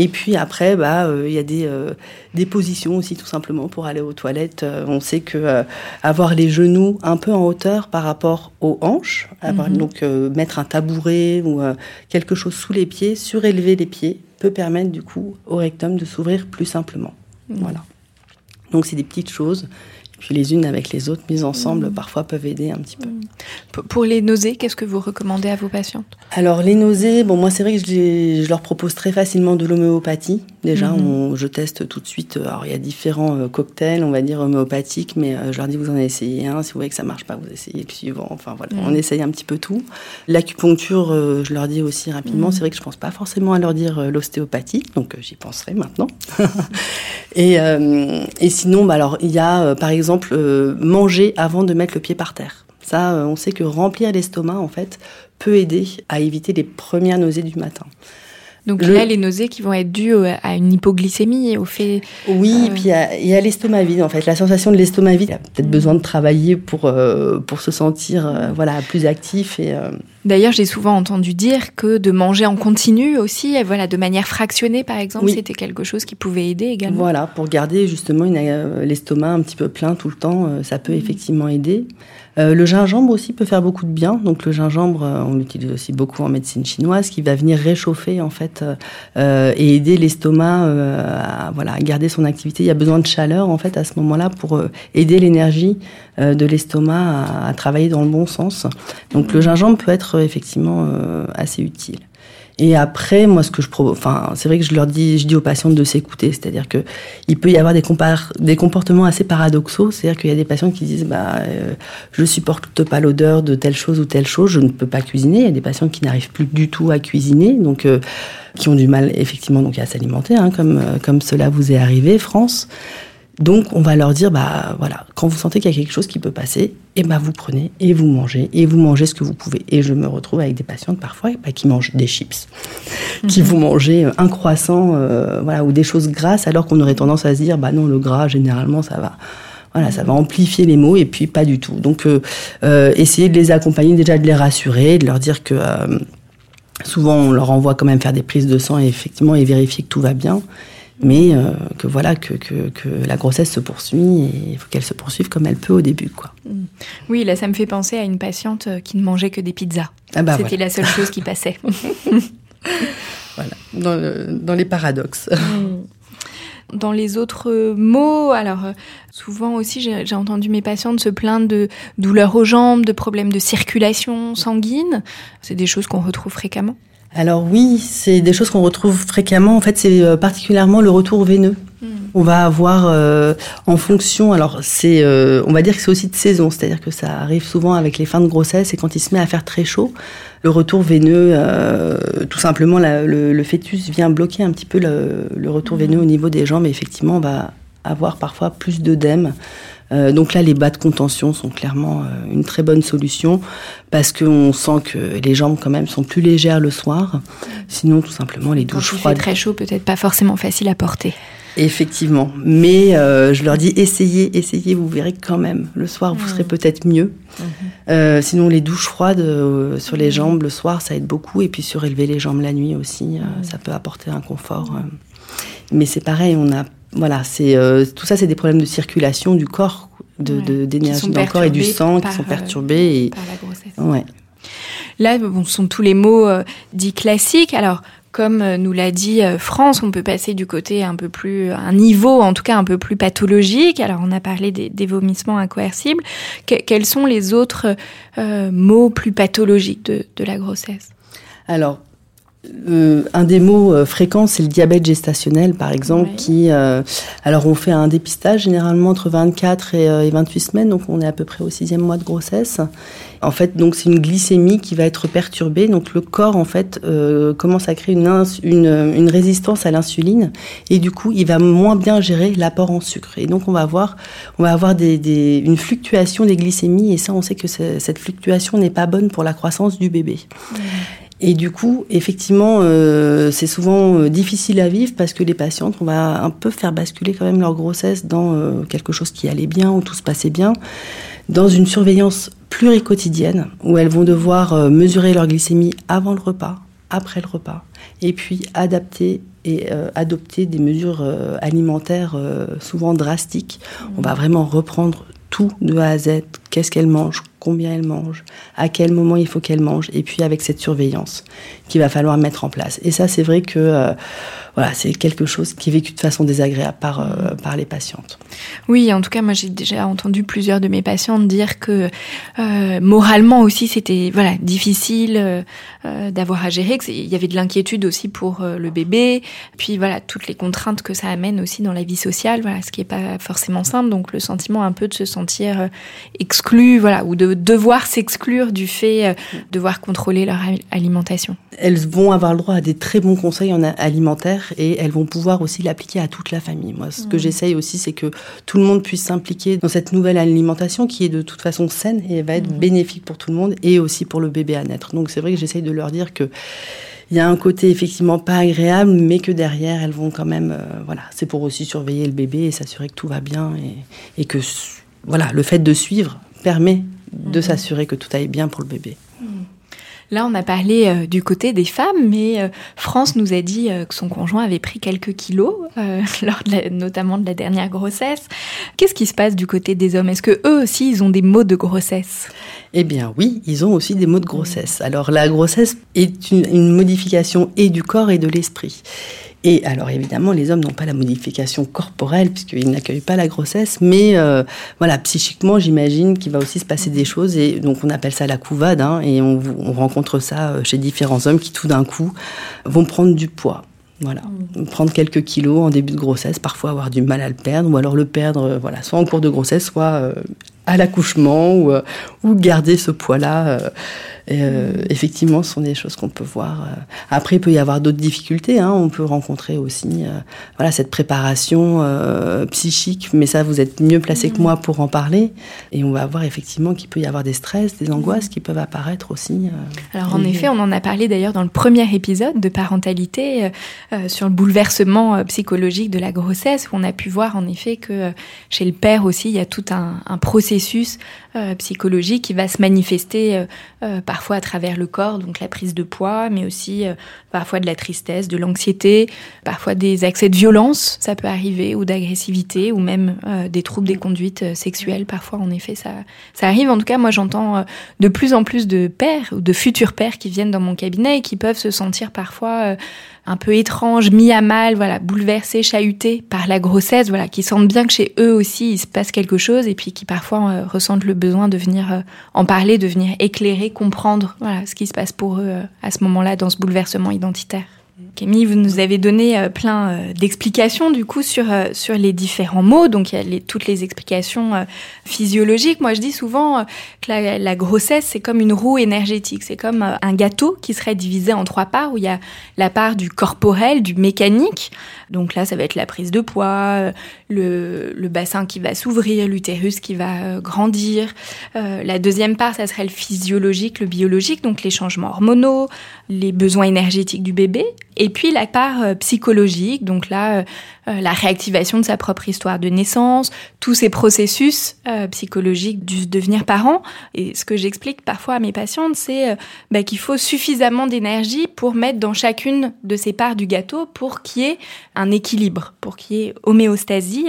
Et puis après, bah, euh, il y a des, euh, des positions aussi, tout simplement, pour aller aux toilettes. Euh, on sait que avoir les genoux un peu en hauteur par rapport aux hanches, avoir, mhm. donc mettre un tabouret ou quelque chose sous les pieds, surélever les pieds, peut permettre du coup au rectum de s'ouvrir plus simplement. Mhm. Voilà. Donc c'est des petites choses puis les unes avec les autres, mises ensemble, mmh. parfois peuvent aider un petit peu. Mmh. Pour les nausées, qu'est-ce que vous recommandez à vos patientes? Alors les nausées, bon moi c'est vrai que je, leur propose très facilement de l'homéopathie. Déjà, mmh. on, je teste tout de suite. Alors il y a différents euh, cocktails, on va dire homéopathiques, mais euh, je leur dis vous en essayez un. Si vous voyez que ça marche pas, vous essayez le suivant. Enfin voilà, on essaye un petit peu tout. L'acupuncture, euh, je leur dis aussi rapidement. C'est vrai que je pense pas forcément à leur dire l'ostéopathie, donc j'y penserai maintenant. et, et sinon, bah, alors il y a par exemple exemple, euh, manger avant de mettre le pied par terre. Ça, euh, on sait que remplir l'estomac, en fait, peut aider à éviter les premières nausées du matin. Donc là, les nausées qui vont être dues à une hypoglycémie, au fait. Oui, et euh, puis il y a, l'estomac vide en fait, la sensation de l'estomac vide. Il a peut-être besoin de travailler pour euh, pour se sentir euh, voilà plus actif et. D'ailleurs, j'ai souvent entendu dire que de manger en continu aussi, voilà, de manière fractionnée par exemple, c'était quelque chose qui pouvait aider également. Voilà, pour garder justement l'estomac un petit peu plein tout le temps, ça peut mmh. effectivement aider. Euh, le gingembre aussi peut faire beaucoup de bien. Donc le gingembre, euh, on l'utilise aussi beaucoup en médecine chinoise, qui va venir réchauffer en fait euh, et aider l'estomac à voilà à garder son activité. Il y a besoin de chaleur en fait à ce moment-là pour aider l'énergie de l'estomac à, à, travailler dans le bon sens. Donc le gingembre peut être effectivement assez utile. Et après, moi, ce que je enfin, c'est vrai que je leur dis, je dis aux patientes de s'écouter, c'est-à-dire que il peut y avoir des, des comportements assez paradoxaux, c'est-à-dire qu'il y a des patients qui disent, bah, euh, je supporte pas l'odeur de telle chose ou telle chose, je ne peux pas cuisiner. Il y a des patients qui n'arrivent plus du tout à cuisiner, donc euh, qui ont du mal effectivement donc à s'alimenter, hein, comme euh, comme cela vous est arrivé, France. Donc, on va leur dire, bah voilà, quand vous sentez qu'il y a quelque chose qui peut passer, et eh bah vous prenez et vous mangez et vous mangez ce que vous pouvez. Et je me retrouve avec des patientes parfois bah, qui mangent des chips, qui vont manger euh, un croissant, euh, voilà, ou des choses grasses, alors qu'on aurait tendance à se dire, bah non, le gras généralement ça va. Voilà, ça va amplifier les maux et puis pas du tout. Donc, essayer de les accompagner, déjà de les rassurer, de leur dire que souvent on leur envoie quand même faire des prises de sang et effectivement et vérifier que tout va bien mais euh, que voilà que, que, que, la grossesse se poursuit et il faut qu'elle se poursuive comme elle peut au début quoi. Mm. Oui, là ça me fait penser à une patiente euh, qui ne mangeait que des pizzas. Ah bah C'était la seule chose qui passait. voilà, dans, dans, les paradoxes. Mm. Dans les autres mots, alors euh, souvent aussi j'ai entendu mes patientes se plaindre de douleurs aux jambes, de problèmes de circulation sanguine. C'est des choses qu'on retrouve fréquemment alors oui, c'est des choses qu'on retrouve fréquemment. En fait, c'est euh, particulièrement le retour veineux. Hmm. On va avoir euh, en fonction, alors c'est, euh, on va dire que c'est aussi de saison, c'est-à-dire que ça arrive souvent avec les fins de grossesse et quand il se met à faire très chaud, le retour veineux, tout simplement, le, fœtus vient bloquer un petit peu le, retour hmm. veineux au niveau des jambes et effectivement, on va avoir parfois plus d'œdème. Euh, donc là, les bas de contention sont clairement euh, une très bonne solution parce qu'on sent que les jambes quand même sont plus légères le soir. Sinon, tout simplement, les douches Quand froides. Fait très chaud, peut-être pas forcément facile à porter. Effectivement, mais euh, je leur dis essayez, essayez, vous verrez quand même. Le soir, vous serez mmh. peut-être mieux. Mmh. sinon, les douches froides sur les mmh. jambes le soir, ça aide beaucoup. Et puis surélever les jambes la nuit aussi, ça peut apporter un confort. Mais c'est pareil, on a voilà, c'est euh, tout ça, c'est des problèmes de circulation du corps, de d'énergie dans le corps et du sang qui sont euh, perturbés. Et... Par la grossesse. Ouais. Là, bon, ce sont tous les mots euh, dits classiques. Alors, comme nous l'a dit France, on peut passer du côté un peu plus, un niveau en tout cas un peu plus pathologique. Alors, on a parlé des, des vomissements incoercibles. quels sont les autres mots plus pathologiques de, de la grossesse? Alors, euh, un des mots euh, fréquents, c'est le diabète gestationnel, par exemple, qui... Euh, alors, on fait un dépistage généralement entre 24 et, 28 semaines, donc on est à peu près au sixième mois de grossesse. En fait, donc c'est une glycémie qui va être perturbée, donc le corps, en fait, commence à créer une, une, résistance à l'insuline, et du coup, il va moins bien gérer l'apport en sucre. Et donc, on va avoir, on va avoir des, une fluctuation des glycémies, et ça, on sait que cette fluctuation n'est pas bonne pour la croissance du bébé. Et du coup, effectivement, euh, c'est souvent euh, difficile à vivre parce que les patientes, on va un peu faire basculer quand même leur grossesse dans euh, quelque chose qui allait bien, où tout se passait bien, dans une surveillance pluriquotidienne, où elles vont devoir mesurer leur glycémie avant le repas, après le repas, et puis adapter et adopter des mesures alimentaires souvent drastiques. On va vraiment reprendre tout de A à Z, qu'est-ce qu'elle mange, combien elle mange, à quel moment il faut qu'elle mange, et puis avec cette surveillance qu'il va falloir mettre en place. Et ça, c'est vrai que euh, voilà, c'est quelque chose qui est vécu de façon désagréable par, euh, par les patientes. Oui, en tout cas, moi j'ai déjà entendu plusieurs de mes patientes dire que euh, moralement aussi c'était voilà difficile d'avoir à gérer, qu'il y avait de l'inquiétude aussi pour le bébé, puis voilà toutes les contraintes que ça amène aussi dans la vie sociale, voilà ce qui est pas forcément simple, donc le sentiment un peu de se sentir exclu, voilà, ou de devoir s'exclure du fait de devoir contrôler leur alimentation. Elles vont avoir le droit à des très bons conseils en alimentaire et elles vont pouvoir aussi l'appliquer à toute la famille. Moi, ce que mmh. j'essaye aussi, c'est que tout le monde puisse s'impliquer dans cette nouvelle alimentation qui est de toute façon saine et va être mmh. bénéfique pour tout le monde et aussi pour le bébé à naître. Donc c'est vrai que j'essaye de leur dire que il y a un côté effectivement pas agréable, mais que derrière, elles vont quand même, euh, voilà, c'est pour aussi surveiller le bébé et s'assurer que tout va bien et, que, voilà, le fait de suivre permet de mmh. s'assurer que tout aille bien pour le bébé. Là, on a parlé euh, du côté des femmes, mais euh, France nous a dit euh, que son conjoint avait pris quelques kilos, lors notamment de la dernière grossesse. Qu'est-ce qui se passe du côté des hommes? Est-ce que eux aussi, ils ont des maux de grossesse? Eh bien, oui, ils ont aussi des maux de grossesse. Alors, la grossesse est une modification et du corps et de l'esprit. Et alors évidemment, les hommes n'ont pas la modification corporelle puisqu'ils n'accueillent pas la grossesse, mais euh, voilà, psychiquement, j'imagine qu'il va aussi se passer des choses et donc on appelle ça la couvade hein, et on, rencontre ça euh, chez différents hommes qui tout d'un coup vont prendre du poids. Voilà, mmh. prendre quelques kilos en début de grossesse, parfois avoir du mal à le perdre, ou alors le perdre, euh, voilà, soit en cours de grossesse, soit à l'accouchement, ou, ou garder ce poids-là euh, effectivement, ce sont des choses qu'on peut voir. euh. Après, il peut y avoir d'autres difficultés. Hein. On peut rencontrer aussi euh, voilà, cette préparation euh, psychique, mais ça, vous êtes mieux placé que moi pour en parler. Et on va voir effectivement qu'il peut y avoir des stress, des angoisses qui peuvent apparaître aussi. euh. Alors en Et- effet, on en a parlé d'ailleurs dans le premier épisode de parentalité euh, euh, sur le bouleversement euh, psychologique de la grossesse, où on a pu voir en effet que euh, chez le père aussi, il y a tout un, un processus euh, psychologique qui va se manifester euh, euh, parfois à travers le corps, donc la prise de poids, mais aussi parfois de la tristesse, de l'anxiété, parfois des accès de violence, ça peut arriver, ou d'agressivité, ou même des troubles des conduites sexuelles. Parfois, en effet, ça, arrive. En tout cas, moi, j'entends de plus en plus de pères ou de futurs pères qui viennent dans mon cabinet et qui peuvent se sentir parfois un peu étranges, mis à mal, voilà, bouleversés, chahutés par la grossesse, voilà, qui sentent bien que chez eux aussi il se passe quelque chose et puis qui parfois euh, ressentent le besoin de venir euh, en parler, de venir éclairer, comprendre, voilà, ce qui se passe pour eux euh, à ce moment-là dans ce bouleversement identitaire. Camille, vous nous avez donné euh, plein euh, d'explications du coup sur euh, sur les différents mots. Donc il y a les- toutes les explications physiologiques. Moi, je dis souvent que la, la grossesse c'est comme une roue énergétique. C'est comme un gâteau qui serait divisé en trois parts où il y a la part du corporel, du mécanique. Donc là, ça va être la prise de poids, le, le bassin qui va s'ouvrir, l'utérus qui va grandir. Euh, la deuxième part, ça serait le physiologique, le biologique, donc les changements hormonaux, les besoins énergétiques du bébé. Et puis la part euh, psychologique, donc là, euh, euh, la réactivation de sa propre histoire de naissance, tous ces processus psychologiques du devenir parent. Et ce que j'explique parfois à mes patientes, c'est bah, qu'il faut suffisamment d'énergie pour mettre dans chacune de ces parts du gâteau pour qu'il y ait un équilibre, pour qu'il y ait homéostasie.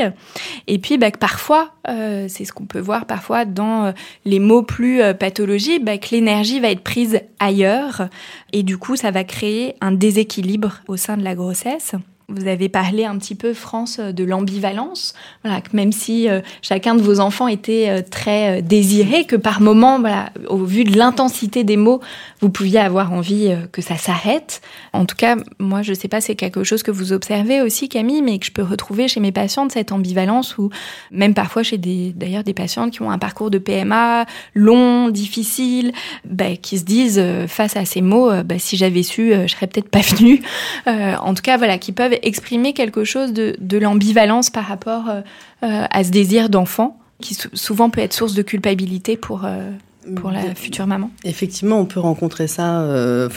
Et puis bah, que parfois, euh, c'est ce qu'on peut voir parfois dans les mots plus pathologiques, bah, que l'énergie va être prise ailleurs et du coup ça va créer un déséquilibre au sein de la grossesse. Vous avez parlé un petit peu, France, euh, de l'ambivalence. Voilà, que même si euh, chacun de vos enfants était euh, très désiré, que par moment, voilà, au vu de l'intensité des mots, vous pouviez avoir envie que ça s'arrête. En tout cas, moi, je sais pas, c'est quelque chose que vous observez aussi, Camille, mais que je peux retrouver chez mes patientes, cette ambivalence, ou même parfois chez des, d'ailleurs, des patientes qui ont un parcours de PMA long, difficile, bah, qui se disent face à ces mots, bah, si j'avais su, je serais peut-être pas venue. En tout cas, voilà, qui peuvent exprimer quelque chose de, de l'ambivalence par rapport euh, euh, à ce désir d'enfant, qui sou- souvent peut être source de culpabilité pour, euh, pour la future maman. Effectivement, on peut rencontrer ça, euh,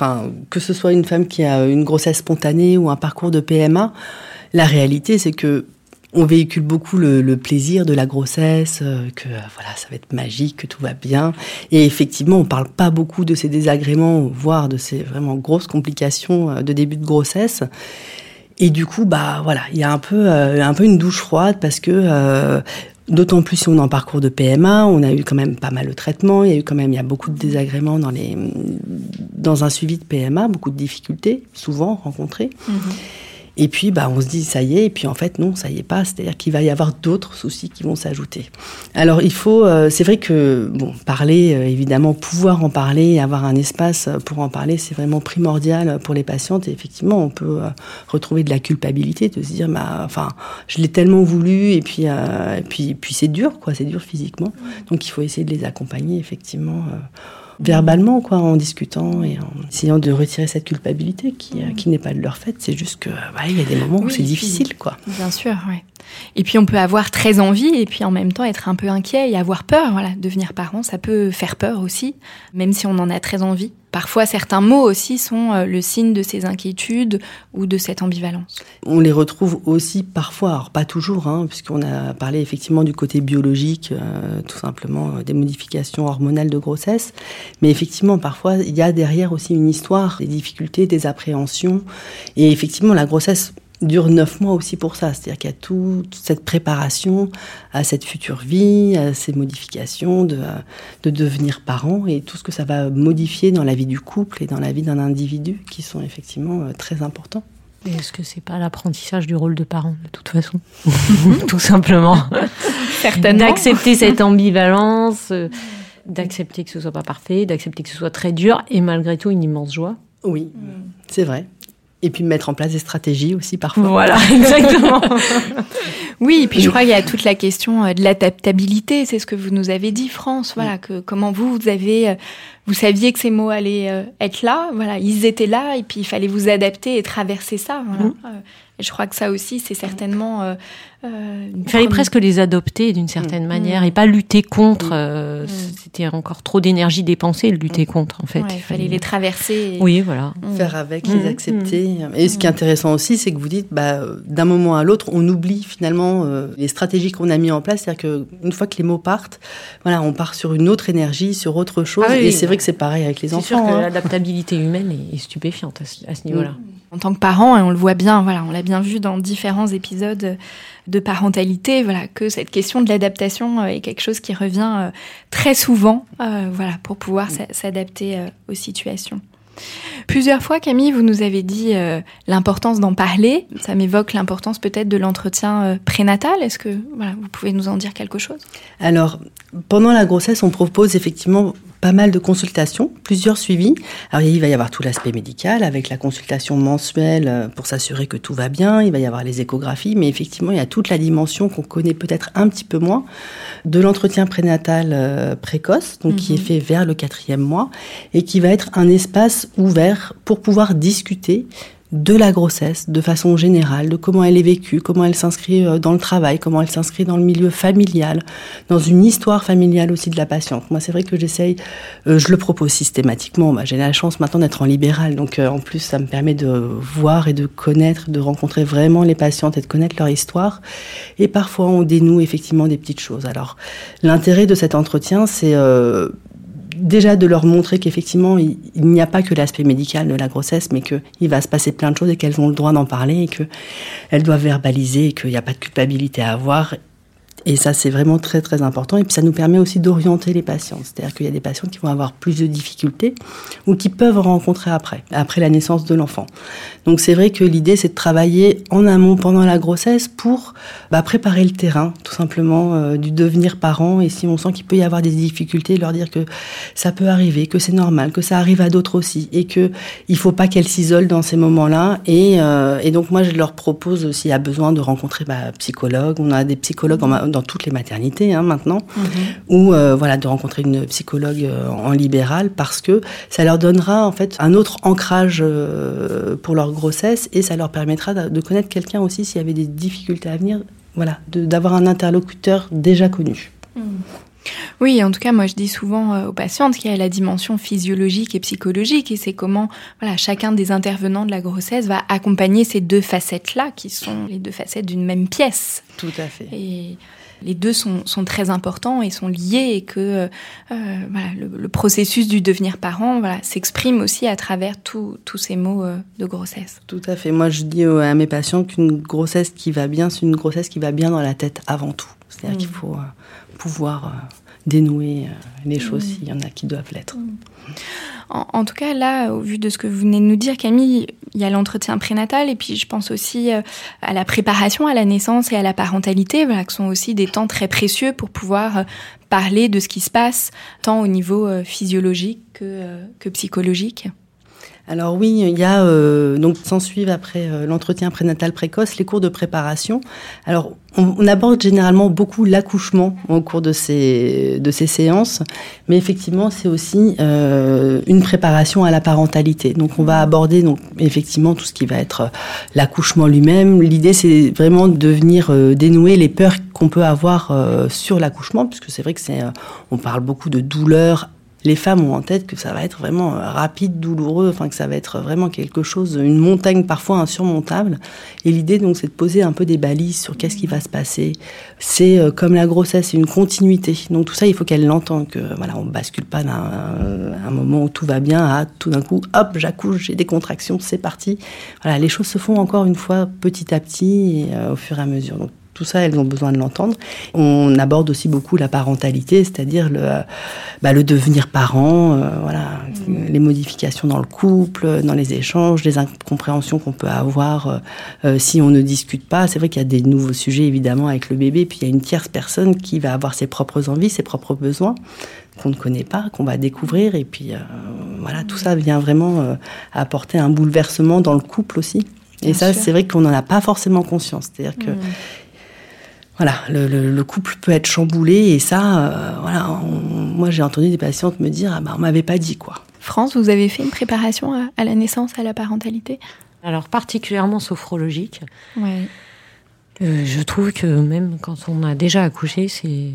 que ce soit une femme qui a une grossesse spontanée ou un parcours de PMA. La réalité, c'est que on véhicule beaucoup le, le plaisir de la grossesse, euh, que voilà, ça va être magique, que tout va bien. Et effectivement, on parle pas beaucoup de ces désagréments, voire de ces vraiment grosses complications de début de grossesse. Et du coup, bah voilà, il y a un peu, euh, un peu une douche froide parce que euh, D'autant plus si on est en parcours de PMA, on a eu quand même pas mal de traitements, il y a eu quand même il y a beaucoup de désagréments dans les dans un suivi de PMA, beaucoup de difficultés souvent rencontrées. Et puis bah on se dit ça y est et puis en fait non, ça y est pas, c'est-à-dire qu'il va y avoir d'autres soucis qui vont s'ajouter. Alors il faut euh, c'est vrai que bon, parler euh, évidemment pouvoir en parler, avoir un espace pour en parler, c'est vraiment primordial pour les patientes et effectivement, on peut euh, retrouver de la culpabilité de se dire bah enfin, je l'ai tellement voulu et puis et puis puis c'est dur quoi, c'est dur physiquement. Donc il faut essayer de les accompagner effectivement verbalement, quoi, en discutant et en essayant de retirer cette culpabilité qui, euh, qui n'est pas de leur fait. C'est juste que, bah, il y a des moments où c'est difficile, quoi. Bien sûr. Et puis on peut avoir très envie et puis en même temps être un peu inquiet et avoir peur. Voilà, devenir parent, ça peut faire peur aussi, même si on en a très envie. Parfois, certains mots aussi sont euh, le signe de ces inquiétudes ou de cette ambivalence. On les retrouve aussi parfois, alors pas toujours, hein, puisqu'on a parlé effectivement du côté biologique, euh, tout simplement euh, des modifications hormonales de grossesse, mais effectivement parfois il y a derrière aussi une histoire, des difficultés, des appréhensions, et effectivement la grossesse dure neuf mois aussi pour ça, c'est-à-dire qu'il y a tout- toute cette préparation à cette future vie, à ces modifications de, de devenir parent et tout ce que ça va modifier dans la vie du couple et dans la vie d'un individu qui sont effectivement euh, très importants. Est-ce que c'est pas l'apprentissage du rôle de parent, de toute façon Tout simplement. Certainement. D'accepter cette ambivalence, euh, d'accepter que ce soit pas parfait, d'accepter que ce soit très dur, et malgré tout une immense joie. Oui, c'est vrai. Et puis mettre en place des stratégies aussi parfois. Voilà, exactement. Oui, et puis je crois qu'il y a toute la question euh, de l'adaptabilité. C'est ce que vous nous avez dit, France. Voilà, que comment vous, vous avez euh, vous saviez que ces mots allaient être là, voilà, ils étaient là, et puis il fallait vous adapter et traverser ça. Voilà. Mmh. Et je crois que ça aussi, c'est certainement. Euh, euh, il fallait presque les adopter d'une certaine mm. manière et pas lutter contre. Mm. Euh, mm. C'était encore trop d'énergie dépensée de lutter contre, en fait. il fallait les traverser. Oui, voilà. Faire avec, les accepter. Et ce qui est intéressant aussi, c'est que vous dites, bah, d'un moment à l'autre, on oublie finalement les stratégies qu'on a mis en place. C'est-à-dire qu'une fois que les mots partent, voilà, on part sur une autre énergie, sur autre chose. Ah et c'est vrai que c'est pareil avec les enfants. C'est sûr que hein. l'adaptabilité humaine est, stupéfiante à ce, niveau-là en tant que parent, et on le voit bien, voilà, on l'a bien vu dans différents épisodes de parentalité, voilà, que cette question de l'adaptation euh, est quelque chose qui revient euh, très souvent, euh, voilà, pour pouvoir s'adapter aux situations. Plusieurs fois, Camille, vous nous avez dit l'importance d'en parler. Ça m'évoque l'importance peut-être de l'entretien prénatal. Est-ce que voilà, vous pouvez nous en dire quelque chose? Alors, pendant la grossesse, on propose effectivement pas mal de consultations, plusieurs suivis. Alors il va y avoir tout l'aspect médical avec la consultation mensuelle euh, pour s'assurer que tout va bien, il va y avoir les échographies, mais effectivement il y a toute la dimension qu'on connaît peut-être un petit peu moins de l'entretien prénatal euh, précoce, donc qui est mhm. fait vers le quatrième mois et qui va être un espace ouvert pour pouvoir discuter de la grossesse de façon générale, de comment elle est vécue, comment elle s'inscrit euh, dans le travail, comment elle s'inscrit dans le milieu familial, dans une histoire familiale aussi de la patiente. Moi, c'est vrai que j'essaye, euh, je le propose systématiquement. Bah, j'ai la chance maintenant d'être en libéral, donc euh, en plus, ça me permet de voir et de connaître, de rencontrer vraiment les patientes et de connaître leur histoire. Et parfois, on dénoue effectivement des petites choses. Alors, l'intérêt de cet entretien, c'est déjà de leur montrer qu'effectivement, il, n'y a pas que l'aspect médical de la grossesse, mais qu'il va se passer plein de choses et qu'elles ont le droit d'en parler et qu'elles doivent verbaliser et qu'il n'y a pas de culpabilité à avoir et ça, c'est vraiment très, très important. Et puis, ça nous permet aussi d'orienter les patients. C'est-à-dire qu'il y a des patients qui vont avoir plus de difficultés ou qui peuvent rencontrer après, après la naissance de l'enfant. Donc, c'est vrai que l'idée, c'est de travailler en amont pendant la grossesse pour bah, préparer le terrain, tout simplement, euh, du devenir parent. Et si on sent qu'il peut y avoir des difficultés, leur dire que ça peut arriver, que c'est normal, que ça arrive à d'autres aussi. Et qu'il ne faut pas qu'elles s'isolent dans ces moments-là. Et, euh, donc, moi, je leur propose, s'il y a besoin, de rencontrer bah, psychologue. On a des psychologues en dans toutes les maternités hein, maintenant, mhm. ou euh, voilà de rencontrer une psychologue euh, en libéral parce que ça leur donnera en fait un autre ancrage euh, pour leur grossesse et ça leur permettra de, connaître quelqu'un aussi s'il y avait des difficultés à venir, voilà, d'avoir un interlocuteur déjà connu. Mhm. Oui, en tout cas, moi je dis souvent aux patientes qu'il y a la dimension physiologique et psychologique, et c'est comment voilà, chacun des intervenants de la grossesse va accompagner ces deux facettes-là, qui sont les deux facettes d'une même pièce. Tout à fait. Et les deux sont, très importants et sont liés et que euh, voilà, le, processus du devenir parent voilà, s'exprime aussi à travers tous ces mots euh, de grossesse. Tout à fait. Moi, je dis à mes patients qu'une grossesse qui va bien, c'est une grossesse qui va bien dans la tête avant tout. C'est-à-dire qu'il mm. faut euh, pouvoir dénouer les choses s'il y en a qui doivent l'être. Mm. En, tout cas, là, au vu de ce que vous venez de nous dire, Camille, il y a l'entretien prénatal et puis je pense aussi euh, à la préparation à la naissance et à la parentalité, voilà, qui sont aussi des temps très précieux pour pouvoir euh, parler de ce qui se passe, tant au niveau euh, physiologique que psychologique. Alors oui, il y a euh, donc s'en suivent après euh, l'entretien prénatal précoce les cours de préparation. Alors on, aborde généralement beaucoup l'accouchement au cours de ces de ces séances, mais effectivement c'est aussi euh, une préparation à la parentalité. Donc on va aborder donc effectivement tout ce qui va être l'accouchement lui-même. L'idée c'est vraiment de venir dénouer les peurs qu'on peut avoir sur l'accouchement, puisque c'est vrai que c'est on parle beaucoup de douleur les femmes ont en tête que ça va être vraiment euh, rapide, douloureux, enfin que ça va être vraiment quelque chose, une montagne parfois insurmontable. Et l'idée donc c'est de poser un peu des balises sur qu'est-ce qui va se passer. C'est euh, comme la grossesse, c'est une continuité. Donc tout ça, il faut qu'elle l'entende que voilà, on bascule pas d'un un moment où tout va bien à tout d'un coup, hop, j'accouche, j'ai des contractions, c'est parti. Voilà, les choses se font encore une fois petit à petit et euh, au fur et à mesure. Tout ça, elles ont besoin de l'entendre. On aborde aussi beaucoup la parentalité, c'est-à-dire le, bah, le devenir parent, euh, voilà, les modifications dans le couple, dans les échanges, les incompréhensions qu'on peut avoir euh, euh, si on ne discute pas. C'est vrai qu'il y a des nouveaux sujets évidemment avec le bébé, puis il y a une tierce personne qui va avoir ses propres envies, ses propres besoins qu'on ne connaît pas, qu'on va découvrir, et puis voilà, tout ça vient vraiment apporter un bouleversement dans le couple aussi. Et ça, c'est vrai qu'on n'en a pas forcément conscience. C'est-à-dire que voilà, le, couple peut être chamboulé et ça, voilà, moi j'ai entendu des patientes me dire, ah bah on m'avait pas dit quoi. France, vous avez fait une préparation à, la naissance, à la parentalité? Alors particulièrement sophrologique. Ouais. je trouve que même quand on a déjà accouché, c'est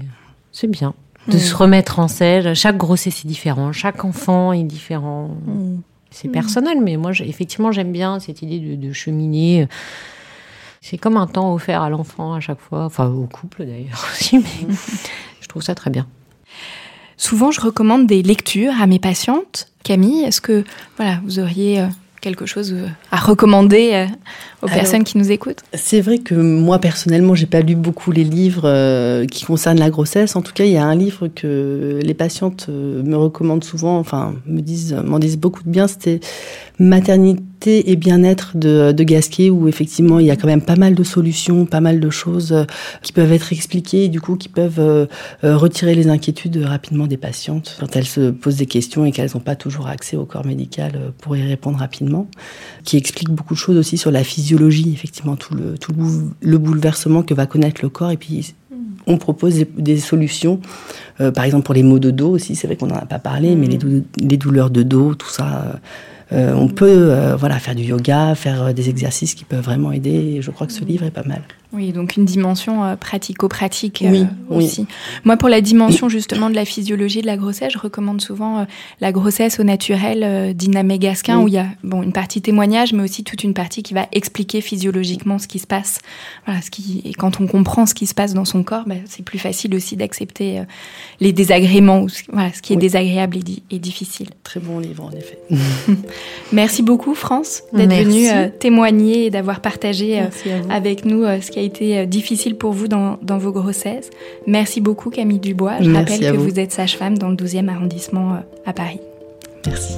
c'est bien de se remettre en selle. Chaque grossesse est différent, chaque enfant est différent. Mm. C'est personnel, mais moi, effectivement, j'aime bien cette idée de, cheminer. C'est comme un temps offert à l'enfant à chaque fois, enfin au couple d'ailleurs aussi, mais je trouve ça très bien. Souvent, je recommande des lectures à mes patientes. Camille, est-ce que voilà, vous auriez euh, quelque chose euh, à recommander euh, aux personnes qui nous écoutent? C'est vrai que moi personnellement, j'ai pas lu beaucoup les livres qui concernent la grossesse. En tout cas, il y a un livre que les patientes me recommandent souvent, enfin me disent, m'en disent beaucoup de bien. C'était Maternité et bien-être de, de Gasquet, où effectivement il y a quand même pas mal de solutions, pas mal de choses qui peuvent être expliquées et du coup qui peuvent retirer les inquiétudes rapidement des patientes quand elles se posent des questions et qu'elles n'ont pas toujours accès au corps médical pour y répondre rapidement qui explique beaucoup de choses aussi sur la physiologie, effectivement, tout le, tout le bouleversement que va connaître le corps. Et puis, on propose des, solutions, euh, par exemple pour les maux de dos aussi, c'est vrai qu'on n'en a pas parlé, mais les, les, douleurs de dos, tout ça. Euh, euh, on peut voilà faire du yoga, faire des exercices qui peuvent vraiment aider. Et je crois que ce livre est pas mal. Oui, donc une dimension euh, pratico-pratique euh, aussi. Moi, pour la dimension justement de la physiologie de la grossesse, je recommande souvent euh, la grossesse au naturel d'Ina Mégasquin, où il y a bon une partie témoignage, mais aussi toute une partie qui va expliquer physiologiquement ce qui se passe. Voilà, ce qui et quand on comprend ce qui se passe dans son corps, bah, c'est plus facile aussi d'accepter les désagréments, ou, voilà, ce qui est désagréable et, difficile. Très bon livre en effet. Merci beaucoup, France, d'être venue témoigner et d'avoir partagé avec nous ce qui a été euh, difficile pour vous dans, vos grossesses. Merci beaucoup Camille Dubois. Je rappelle que vous. êtes sage-femme dans le 12e arrondissement euh, à Paris. Merci.